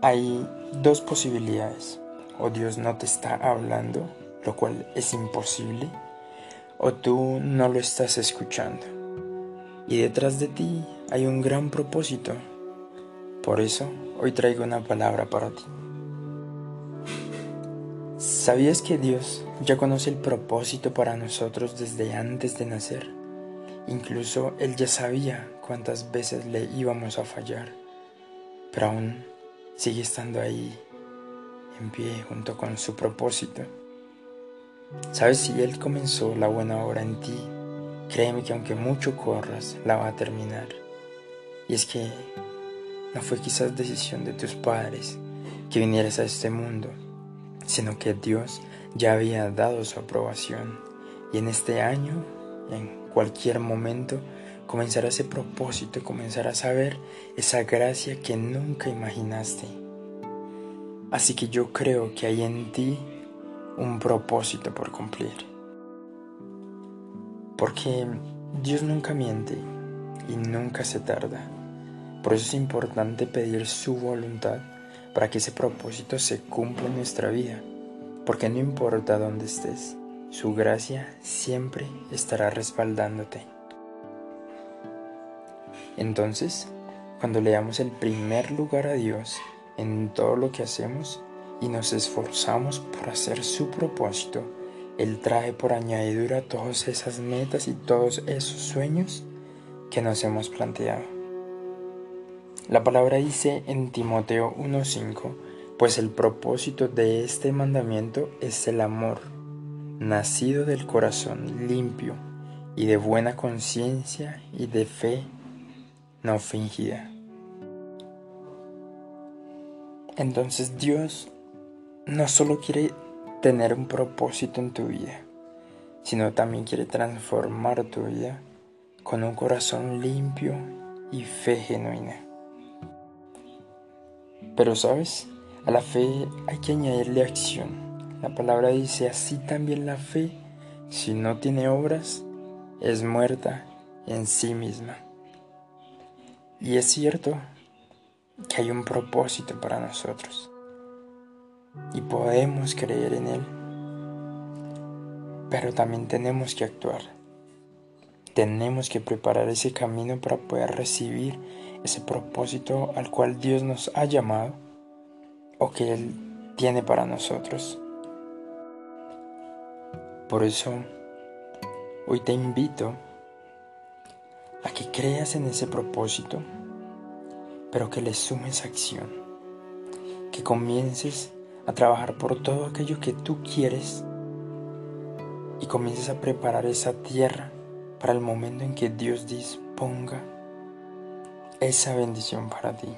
Hay dos posibilidades. O Dios no te está hablando, lo cual es imposible, o tú no lo estás escuchando. Y detrás de ti hay un gran propósito. Por eso hoy traigo una palabra para ti. ¿Sabías que Dios ya conoce el propósito para nosotros desde antes de nacer? Incluso Él ya sabía cuántas veces le íbamos a fallar, pero aún sigue estando ahí en pie junto con su propósito. ¿Sabes si Él comenzó la buena obra en ti? Créeme que aunque mucho corras, la va a terminar. Y es que no fue quizás decisión de tus padres que vinieras a este mundo, sino que Dios ya había dado su aprobación. Y en este año, en cualquier momento, comenzará ese propósito, comenzarás a ver esa gracia que nunca imaginaste. Así que yo creo que hay en ti un propósito por cumplir. Porque Dios nunca miente y nunca se tarda. Por eso es importante pedir su voluntad para que ese propósito se cumpla en nuestra vida. Porque no importa dónde estés, su gracia siempre estará respaldándote. Entonces, cuando le damos el primer lugar a Dios en todo lo que hacemos y nos esforzamos por hacer su propósito, Él trae por añadidura todas esas metas y todos esos sueños que nos hemos planteado. La palabra dice en Timoteo 1.5, pues el propósito de este mandamiento es el amor, nacido del corazón limpio y de buena conciencia y de fe no fingida. Entonces Dios no solo quiere tener un propósito en tu vida, sino también quiere transformar tu vida con un corazón limpio y fe genuina. Pero sabes, a la fe hay que añadirle acción. La palabra dice así también la fe, si no tiene obras, es muerta en sí misma. Y es cierto que hay un propósito para nosotros y podemos creer en Él, pero también tenemos que actuar. Tenemos que preparar ese camino para poder recibir ese propósito al cual Dios nos ha llamado o que Él tiene para nosotros. Por eso, hoy te invito a que creas en ese propósito, pero que le sumes acción, que comiences a trabajar por todo aquello que tú quieres y comiences a preparar esa tierra para el momento en que Dios disponga esa bendición para ti.